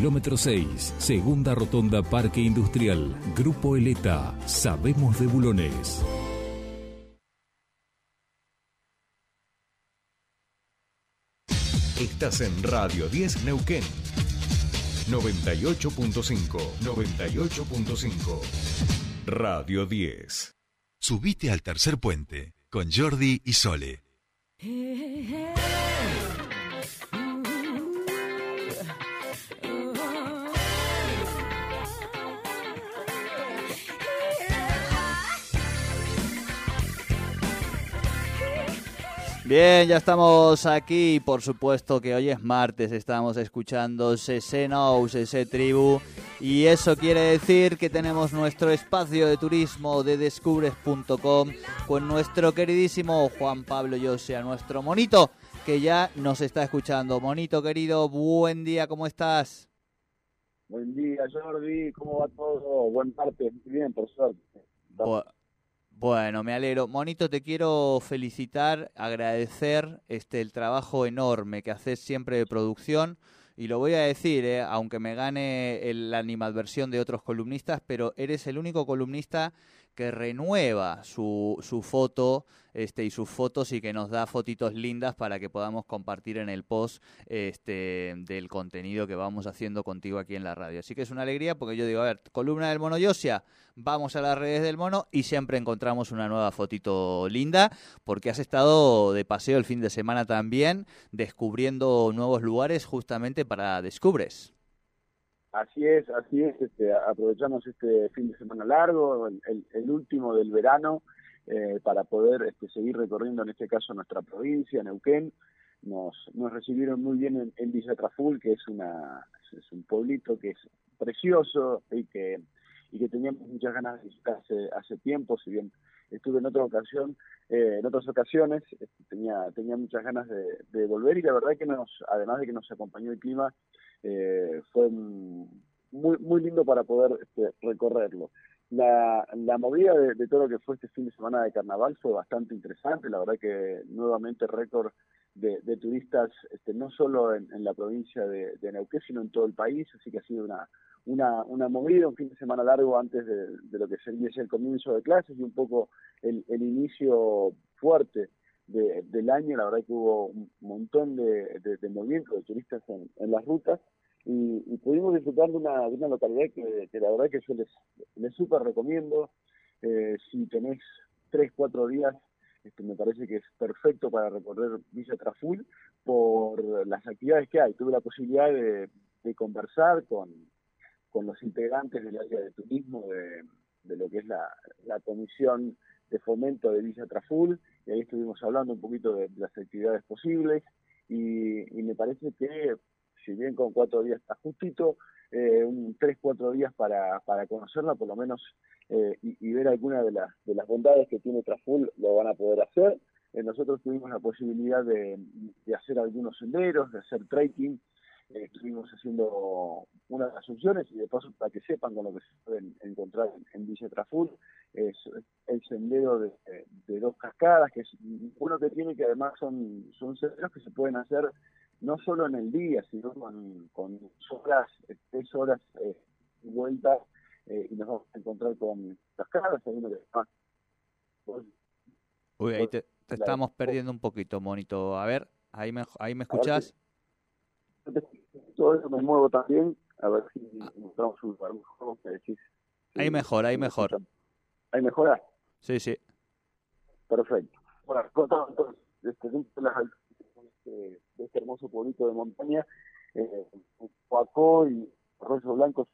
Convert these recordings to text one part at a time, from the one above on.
Kilómetro 6, segunda rotonda Parque Industrial, Grupo Eleta, Sabemos de Bulones. Estás en Radio 10 Neuquén. 98.5, 98.5. Radio 10. Subite al tercer puente con Jordi y Sole. Bien, ya estamos aquí. Por supuesto que hoy es martes, estamos escuchando CC CC Tribu. Y eso quiere decir que tenemos nuestro espacio de turismo de descubres.com con nuestro queridísimo Juan Pablo Yosea, nuestro monito, que ya nos está escuchando. Monito querido, buen día, ¿cómo estás? Buen día, Jordi, ¿cómo va todo? Buen martes, bien, por suerte. Bueno, me alegro. Monito, te quiero felicitar, agradecer este el trabajo enorme que haces siempre de producción. Y lo voy a decir, eh, aunque me gane la animadversión de otros columnistas, pero eres el único columnista que renueva su, su foto este, y sus fotos y que nos da fotitos lindas para que podamos compartir en el post este, del contenido que vamos haciendo contigo aquí en la radio. Así que es una alegría porque yo digo, a ver, columna del Mono Yosia, vamos a las redes del Mono y siempre encontramos una nueva fotito linda porque has estado de paseo el fin de semana también descubriendo nuevos lugares justamente para Descubres. Así es, así es. Este, aprovechamos este fin de semana largo, el, último del verano, eh, para poder este, seguir recorriendo, en este caso, nuestra provincia, Neuquén. Nos, nos recibieron muy bien en, Villa Traful, que es, una, es un pueblito que es precioso y que, y que teníamos muchas ganas de visitar hace, hace tiempo, si bien estuve en otra ocasión, eh, en otras ocasiones, este, tenía, tenía muchas ganas de, de volver y la verdad que nos, además de que nos acompañó el clima, eh, fue muy, muy lindo para poder este, recorrerlo. La, la movida de, todo lo que fue este fin de semana de carnaval fue bastante interesante, la verdad que nuevamente récord de, turistas, este, no solo en, la provincia de, de, Neuquén, sino en todo el país, así que ha sido una, una, una movida, un fin de semana largo antes de, de lo que sería el comienzo de clases y un poco el, el inicio fuerte del año, la verdad que hubo un montón de, de, movimiento de turistas en, en las rutas y, pudimos disfrutar de una, de una localidad que, la verdad que yo les, les súper recomiendo. Eh, si tenés tres, cuatro días, este, me parece que es perfecto para recorrer Villa Traful por las actividades que hay. Tuve la posibilidad de, de conversar con, con los integrantes del área de turismo de, de lo que es la, la comisión de fomento de Villa Traful, y ahí estuvimos hablando un poquito de, las actividades posibles, y, me parece que, si bien con cuatro días está justito, eh, un tres, cuatro días para, para conocerla, por lo menos, eh, y, ver alguna de, las de las bondades que tiene Traful, lo van a poder hacer. Eh, nosotros tuvimos la posibilidad de, de hacer algunos senderos, de hacer trekking, estuvimos haciendo unas asunciones y de paso para que sepan con lo que se pueden encontrar en, Villa Traful, es el sendero de, dos cascadas, que es uno que tiene que además son, son senderos que se pueden hacer no solo en el día, sino con, con horas, tres horas eh, vueltas eh, y nos vamos a encontrar con cascadas, hay uno que Uy, ahí te, estamos perdiendo un poquito, Monito. A ver, ahí me, ahí me escuchás todo eso me muevo también, a ver si encontramos un lugar mejor, decís. ahí mejor, ahí mejor. ¿Ahí mejora? Sí, sí. Perfecto. Bueno, entonces, este, de, este, de este hermoso pueblito de montaña, eh, y Arroyo Blanco,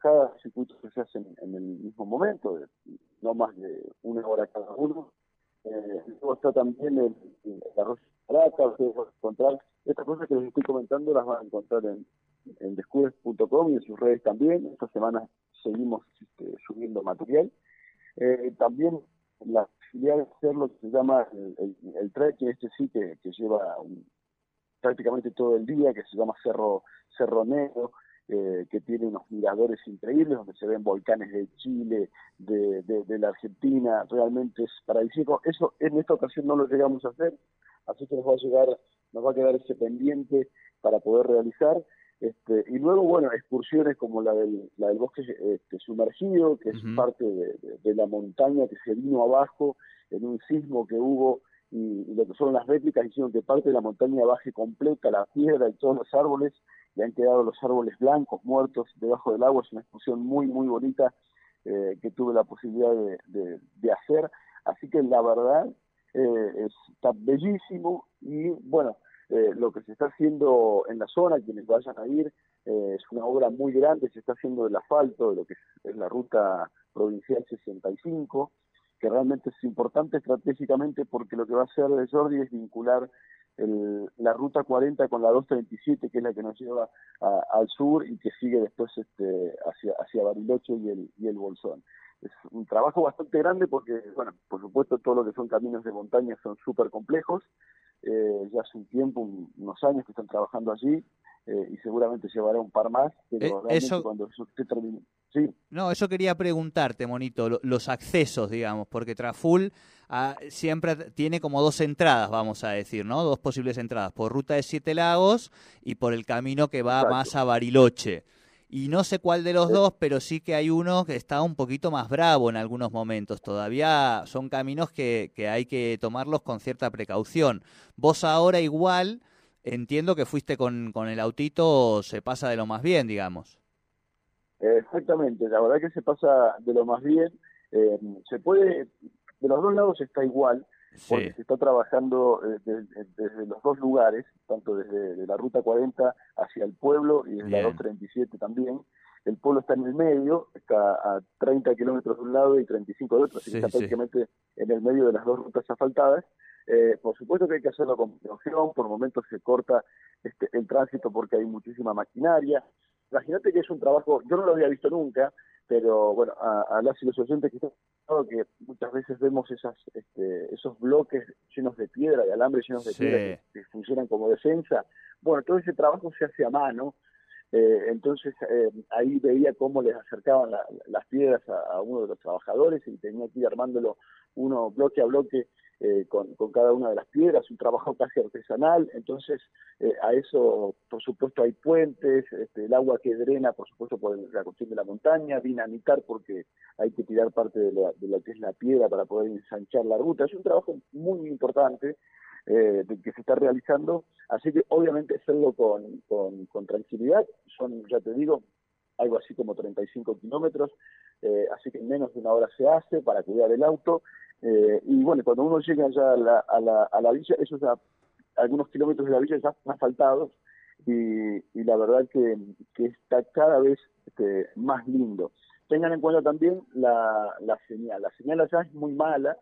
cada circuito que se hacen en el mismo momento, no más de una hora cada uno. Eh, luego está también el, el arroyo Plata, ustedes van a encontrar estas cosas que les estoy comentando las van a encontrar en, en descubres.com y en sus redes también. Esta semana seguimos este, subiendo material. Eh, también la posibilidad de hacer lo que se llama el, el, el trek, este sí que, lleva prácticamente todo el día, que se llama Cerro, Cerro Negro, eh, que tiene unos miradores increíbles, donde se ven volcanes de Chile, de, de, de la Argentina, realmente es paradisíaco. Eso en esta ocasión no lo llegamos a hacer, así que nos va a llegar, nos va a quedar ese pendiente para poder realizar. Este, y luego, bueno, excursiones como la del, la del bosque este, sumergido, que es parte de, la montaña que se vino abajo en un sismo que hubo, y, lo que son las réplicas hicieron que parte de la montaña baje completa, la piedra y todos los árboles, y han quedado los árboles blancos, muertos, debajo del agua. Es una excursión muy, muy bonita eh, que tuve la posibilidad de, de, hacer. Así que la verdad eh, está bellísimo y bueno, eh, lo que se está haciendo en la zona, quienes vayan a ir, es una obra muy grande, se está haciendo del asfalto, de lo que es, la ruta provincial 65, que realmente es importante estratégicamente porque lo que va a hacer Jordi es vincular la ruta 40 con la 237, que es la que nos lleva al sur y que sigue después este, hacia, hacia Bariloche y el, y el Bolsón es un trabajo bastante grande porque, bueno, por supuesto todo lo que son caminos de montaña son súper complejos. Eh, ya hace un tiempo, unos años que están trabajando allí eh, y seguramente llevará un par más, pero eh, eso... cuando eso esté terminado. Sí. No, eso quería preguntarte, Monito, los accesos, digamos, porque Traful ah, siempre tiene como dos entradas, vamos a decir, ¿no? Dos posibles entradas, por ruta de Siete Lagos y por el camino que va más a Bariloche y no sé cuál de los dos, pero sí que hay uno que está un poquito más bravo en algunos momentos. Todavía son caminos que, que hay que tomarlos con cierta precaución. Vos ahora igual, entiendo que fuiste con, con el autito, se pasa de lo más bien, digamos. Exactamente, la verdad que se pasa de lo más bien. Eh, se puede, de los dos lados está igual, porque se está trabajando eh, desde, los dos lugares, tanto desde la Ruta 40 hacia el pueblo y desde la 237 también. El pueblo está en el medio, está a 30 kilómetros de un lado y 35 de otro, así que está prácticamente en el medio de las dos rutas asfaltadas. Eh, por supuesto que hay que hacerlo con precaución, por momentos se corta este, el tránsito porque hay muchísima maquinaria. Imagínate que es un trabajo, yo no lo había visto nunca, pero bueno, a, a las y los oyentes que están que muchas veces vemos esas, este, esos bloques llenos de piedra, de alambre llenos de piedra que, funcionan como defensa. Bueno, todo ese trabajo se hace a mano, eh, entonces eh, ahí veía cómo les acercaban las piedras a, uno de los trabajadores y tenía que ir armándolo uno bloque a bloque eh, con, cada una de las piedras, un trabajo casi artesanal, entonces eh, a eso por supuesto hay puentes, este, el agua que drena por supuesto por la cuestión de la montaña, dinamitar porque hay que tirar parte de, lo que es la piedra para poder ensanchar la ruta, es un trabajo muy importante eh, que se está realizando, así que obviamente hacerlo con, con, con tranquilidad, son ya te digo algo así como 35 kilómetros, eh, así que en menos de una hora se hace para cuidar el auto. Eh, y bueno, cuando uno llega ya a la, a la, a la villa, esos ya, algunos kilómetros de la villa ya están asfaltados y, y la verdad que, que está cada vez este, más lindo tengan en cuenta también la, la señal. La señal allá es muy mala,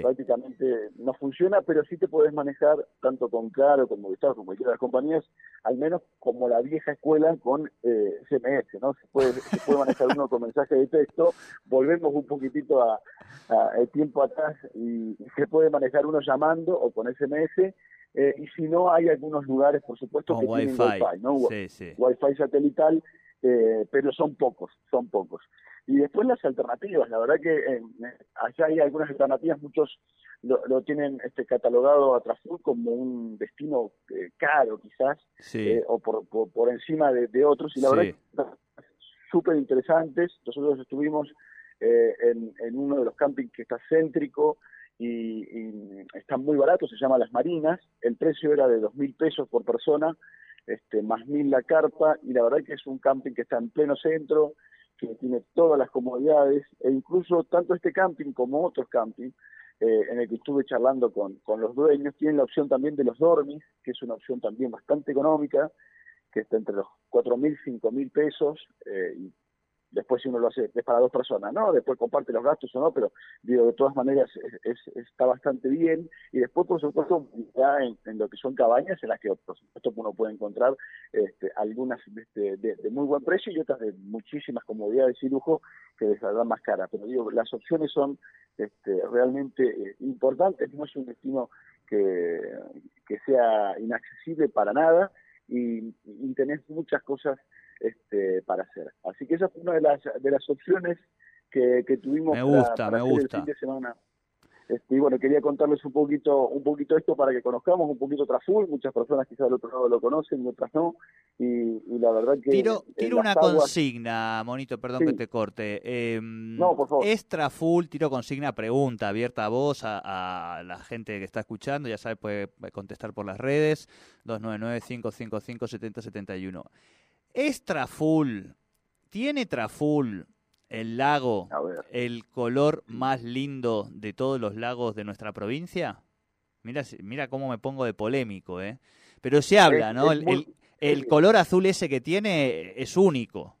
prácticamente no funciona, pero sí te puedes manejar tanto con Claro, como Movistar, con cualquiera de las compañías, al menos como la vieja escuela con eh, SMS, ¿no? Se puede, se puede manejar uno con mensaje de texto, volvemos un poquitito a, el tiempo atrás y, se puede manejar uno llamando o con SMS, eh, y si no, hay algunos lugares, por supuesto, que tienen Wi-Fi, ¿no? Wi-Fi satelital, eh, pero son pocos, son pocos. Y después las alternativas, la verdad que eh, allá hay algunas alternativas, muchos lo, tienen este catalogado a Traful como un destino eh, caro quizás, eh, o por, por, encima de, otros, y la verdad que súper interesantes. Nosotros estuvimos en, en, uno de los campings que está céntrico, y, y, está muy barato, se llama Las Marinas, el precio era de dos mil pesos por persona, este, más mil la carpa, y la verdad que es un camping que está en pleno centro, que tiene todas las comodidades, e incluso tanto este camping como otros campings, eh, en el que estuve charlando con, con los dueños, tienen la opción también de los dormis, que es una opción también bastante económica, que está entre los cuatro mil, cinco mil pesos, eh, y después si uno lo hace es para dos personas, ¿no? Después comparte los gastos o no, pero digo, de todas maneras es, está bastante bien. Y después, por supuesto, ya en, lo que son cabañas, en las que por supuesto uno puede encontrar este, algunas este, de, muy buen precio y otras de muchísimas comodidades y lujo que les saldrán más cara. Pero digo, las opciones son este, realmente eh, importantes, no es un destino que, que sea inaccesible para nada y, y tenés muchas cosas este, para hacer. Así que esa fue una de las, de las opciones que, que tuvimos me gusta, me gusta. el fin de semana. Este, y bueno, quería contarles un poquito, un poquito esto para que conozcamos un poquito Traful. Muchas personas quizás del otro lado lo conocen, otras no. Y, la verdad que. Tiro, tiro una consigna, Monito, perdón que te corte. Em, no, por favor. ¿Es Traful? Tiro consigna, pregunta abierta a vos, a, la gente que está escuchando. Ya sabes, puede contestar por las redes. 299-555-7071. ¿Es Traful? ¿Tiene Traful el lago, el color más lindo de todos los lagos de nuestra provincia? Mira, mira cómo me pongo de polémico, ¿eh? Pero se habla, ¿no? el, color azul ese que tiene es único.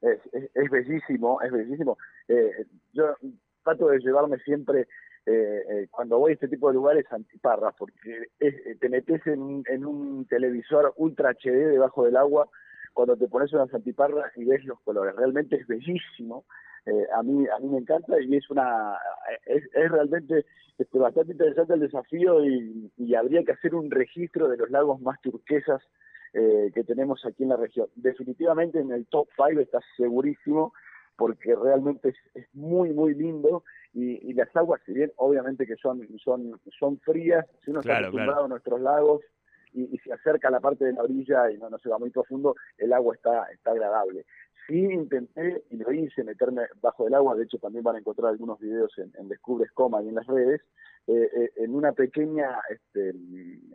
Es, es, bellísimo, es bellísimo. Eh, yo trato de llevarme siempre, eh, eh, cuando voy a este tipo de lugares, antiparras, porque te metes en, en un televisor ultra HD debajo del agua cuando te pones unas antiparras y ves los colores. Realmente es bellísimo. Eh, a mí a mí me encanta y es una es, realmente este, bastante interesante el desafío y, habría que hacer un registro de los lagos más turquesas eh, que tenemos aquí en la región. Definitivamente en el top 5 está segurísimo porque realmente es, muy muy lindo y, las aguas si bien obviamente que son son son frías si uno está acostumbrado a nuestros lagos y, se acerca a la parte de la orilla y no, no se va muy profundo, el agua está, está agradable. Sí intenté, y lo hice, meterme bajo el agua, de hecho también van a encontrar algunos videos en, en Descubres Coma y en las redes, eh, eh, en una pequeña este,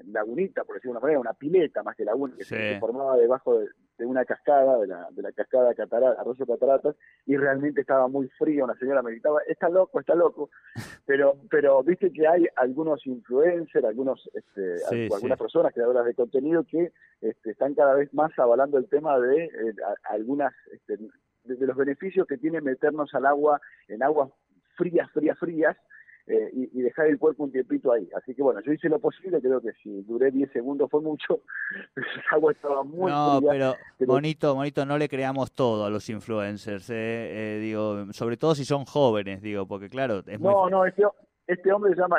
lagunita, por decirlo de una manera, una pileta más que laguna, que se formaba debajo de, de una cascada, de la, de la cascada Catarata, Arroyo Cataratas, y realmente estaba muy frío, una señora me gritaba, está loco, está loco, pero pero viste que hay algunos influencers, algunos este, algunas personas creadoras de contenido que este, están cada vez más avalando el tema de eh, algunas, este, de los beneficios que tiene meternos al agua, en aguas frías, frías, frías, eh, y, dejar el cuerpo un tiempito ahí. Así que bueno, yo hice lo posible, creo que si duré 10 segundos fue mucho, el agua estaba muy No, pero, bonito, bonito, no le creamos todo a los influencers, eh, eh, digo, sobre todo si son jóvenes, digo, porque claro, es muy... No, no, este, este hombre se llama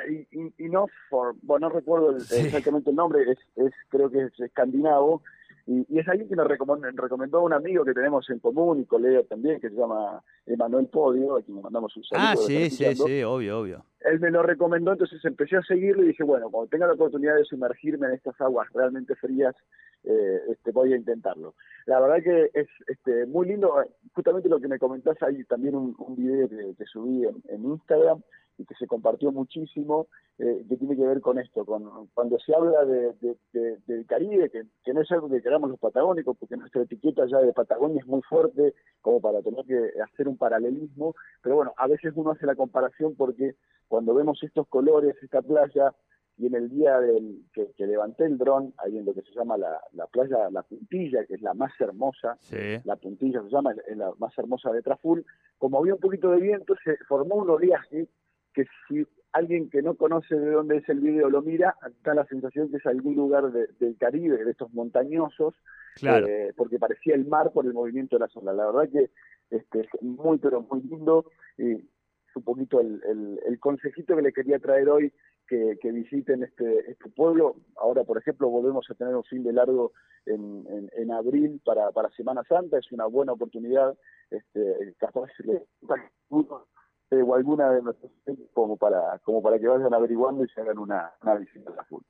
Enough for, bueno, no recuerdo exactamente el nombre, es, es creo que es escandinavo, y, es alguien que nos recomendó, recomendó a un amigo que tenemos en común y colega también, que se llama Emanuel Podio, a quien mandamos un saludo. Ah, sí, sí, sí, obvio, obvio. Él me lo recomendó, entonces empecé a seguirlo y dije, bueno, cuando tenga la oportunidad de sumergirme en estas aguas realmente frías, eh, este, voy a intentarlo. La verdad que es este, muy lindo, justamente lo que me comentás, hay también un, un video que, subí en Instagram, y que se compartió muchísimo, eh, que tiene que ver con esto, con cuando se habla de, del Caribe, que, no es algo que queramos los patagónicos, porque nuestra etiqueta ya de Patagonia es muy fuerte como para tener que hacer un paralelismo, pero bueno, a veces uno hace la comparación porque cuando vemos estos colores, esta playa, y en el día del, que, levanté el dron, ahí en lo que se llama la, la playa La Puntilla, que es la más hermosa, la Puntilla se llama, es la más hermosa de Traful, como había un poquito de viento, se formó un oleaje que si alguien que no conoce de dónde es el video lo mira, da la sensación que es algún lugar del Caribe, de estos montañosos, eh, porque parecía el mar por el movimiento de la zona. La verdad que este, es muy, pero muy lindo. Y es un poquito el, el, consejito que le quería traer hoy, que, visiten este, este pueblo. Ahora, por ejemplo, volvemos a tener un fin de largo en, en, abril para, para Semana Santa. Es una buena oportunidad. Este, capaz de eh, o alguna de nuestros como para como para que vayan averiguando y se hagan una, una visita a la full.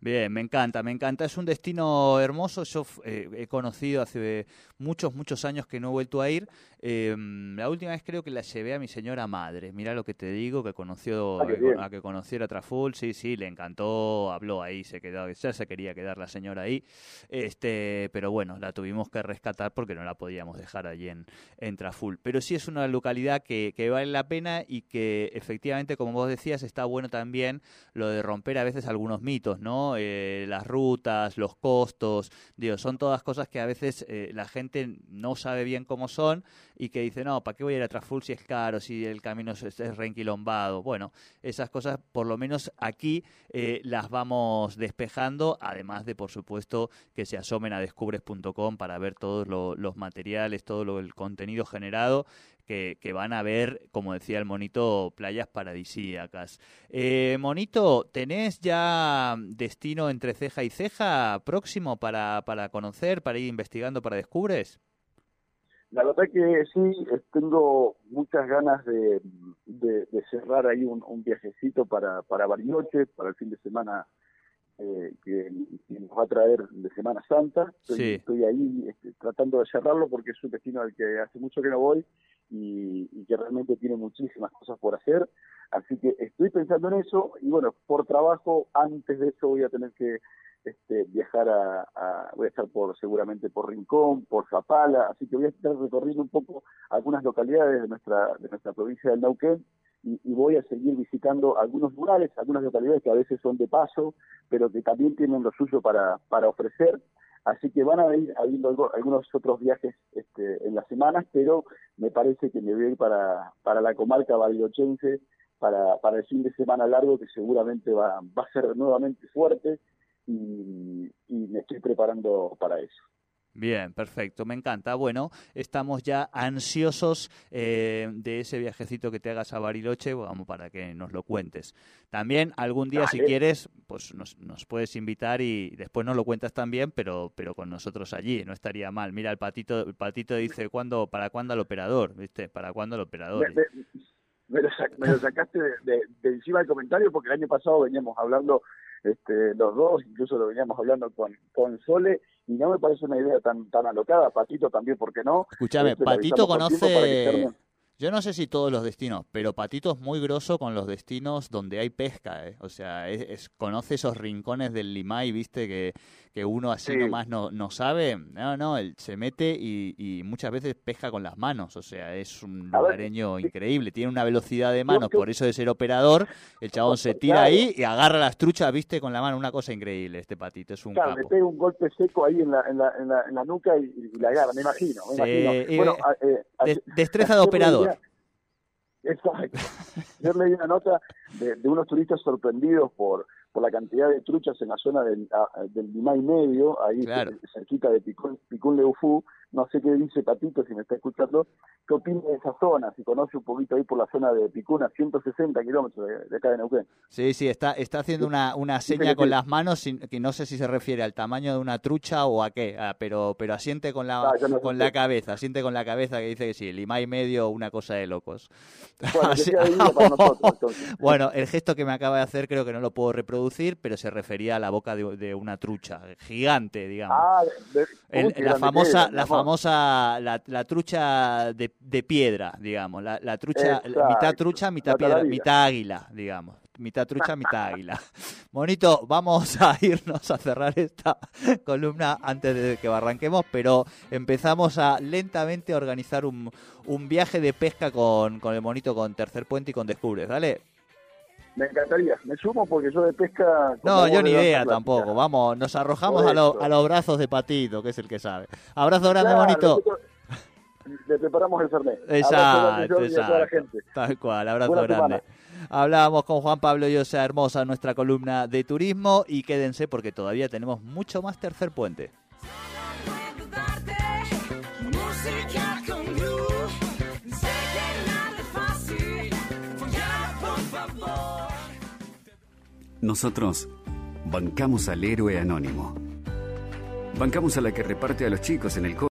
Bien, me encanta, me encanta. Es un destino hermoso. Yo eh, he conocido hace muchos, muchos años que no he vuelto a ir. Em, la última vez creo que la llevé a mi señora madre. Mira lo que te digo, que conoció ah, a que conociera Traful. Sí, sí, le encantó, habló ahí, se quedó, ya se quería quedar la señora ahí. Este, pero bueno, la tuvimos que rescatar porque no la podíamos dejar allí en, en Traful. Pero sí es una localidad que, que vale la pena y que efectivamente, como vos decías, está bueno también lo de romper a veces algunos mitos, ¿no? Eh, las rutas, los costos, digo, son todas cosas que a veces eh, la gente no sabe bien cómo son y que dice, no, ¿para qué voy a ir a Traful si es caro, si el camino es, es reenquilombado? Bueno, esas cosas por lo menos aquí eh, las vamos despejando, además de, por supuesto, que se asomen a descubres.com para ver todos los materiales, todo el contenido generado que, van a ver, como decía el monito, playas paradisíacas. Eh, monito, ¿tenés ya destino entre ceja y ceja próximo para, para conocer, para ir investigando para descubres? La verdad que sí, tengo muchas ganas de, cerrar ahí un, viajecito para, para Bariloche, para el fin de semana eh, que, nos va a traer de Semana Santa. Estoy, ahí este, tratando de cerrarlo porque es un destino al que hace mucho que no voy y, y, que realmente tiene muchísimas cosas por hacer. Así que estoy pensando en eso y bueno, por trabajo, antes de eso voy a tener que este, viajar a, voy a estar por seguramente por Rincón, por Zapala, así que voy a estar recorriendo un poco algunas localidades de nuestra de nuestra provincia del Neuquén y, voy a seguir visitando algunos lugares, algunas localidades que a veces son de paso, pero que también tienen lo suyo para, para ofrecer. Así que van a ir habiendo algunos otros viajes este, en las semanas, pero me parece que me voy a ir para, para la comarca barilochense para, para el fin de semana largo, que seguramente va, va a ser nuevamente fuerte y, me estoy preparando para eso. Bien, perfecto, me encanta. Bueno, estamos ya ansiosos eh, de ese viajecito que te hagas a Bariloche, vamos, para que nos lo cuentes. También algún día, si quieres, pues nos, nos, puedes invitar y después nos lo cuentas también, pero, pero con nosotros allí, no estaría mal. Mira, el patito, el patito dice, ¿cuándo, ¿para cuándo el operador? ¿Viste? ¿Para cuándo el operador? Me, lo, sacaste de, encima del comentario porque el año pasado veníamos hablando este, los dos, incluso lo veníamos hablando con, con Sole, y no me parece una idea tan tan alocada. Patito también, ¿por qué no? Escúchame, este, Patito conoce... Yo no sé si todos los destinos, pero Patito es muy grosso con los destinos donde hay pesca, ¿eh? O sea, es, conoce esos rincones del Limay, viste, que, que uno así nomás no, no sabe. No, no, él se mete y, muchas veces pesca con las manos. O sea, es un lugareño increíble. Tiene una velocidad de manos, por eso de ser operador. El chabón se tira ahí y agarra las truchas, viste, con la mano. Una cosa increíble, este patito. Es un claro, capo. le pega un golpe seco ahí en la, en la, en la, nuca y, la agarra, me imagino. bueno, eh, destreza de operador. Exacto. Yo leí una nota de, de, unos turistas sorprendidos por, por la cantidad de truchas en la zona del, del Limay Medio, ahí cerquita de Picún, Picún Leufú, no sé qué dice Patito si me está escuchando, qué opina de esa zona, si conoce un poquito ahí por la zona de Picún, a 160 kilómetros de, acá de Neuquén. Sí, sí, está, está haciendo una, una seña con las manos, que no sé si se refiere al tamaño de una trucha o a qué, ah, pero, pero asiente con la, ah, con la cabeza, asiente con la cabeza que dice que sí, Limay Medio, una cosa de locos. Bueno, el gesto que me acaba de hacer creo que no lo puedo reproducir, pero se refería a la boca de, una trucha gigante, digamos. Ah, la famosa, la famosa, la, trucha de, piedra, digamos, la, trucha, mitad trucha, mitad piedra, mitad águila, digamos mitad trucha, mitad águila. Bonito, vamos a irnos a cerrar esta columna antes de que arranquemos, pero empezamos a lentamente organizar un, un viaje de pesca con, con el monito, con Tercer Puente y con Descubres. Dale. Me encantaría, me sumo porque yo de pesca... No, yo ni idea tampoco, vamos, nos arrojamos a, a, los brazos de Patito, que es el que sabe. Abrazo grande, bonito. Le preparamos el Fernet. Exacto, exacto. Tal cual, abrazo grande. Hablábamos con Juan Pablo y Osa Hermosa, nuestra columna de turismo, y quédense porque todavía tenemos mucho más tercer puente. Nosotros bancamos al héroe anónimo. Bancamos a la que reparte a los chicos en el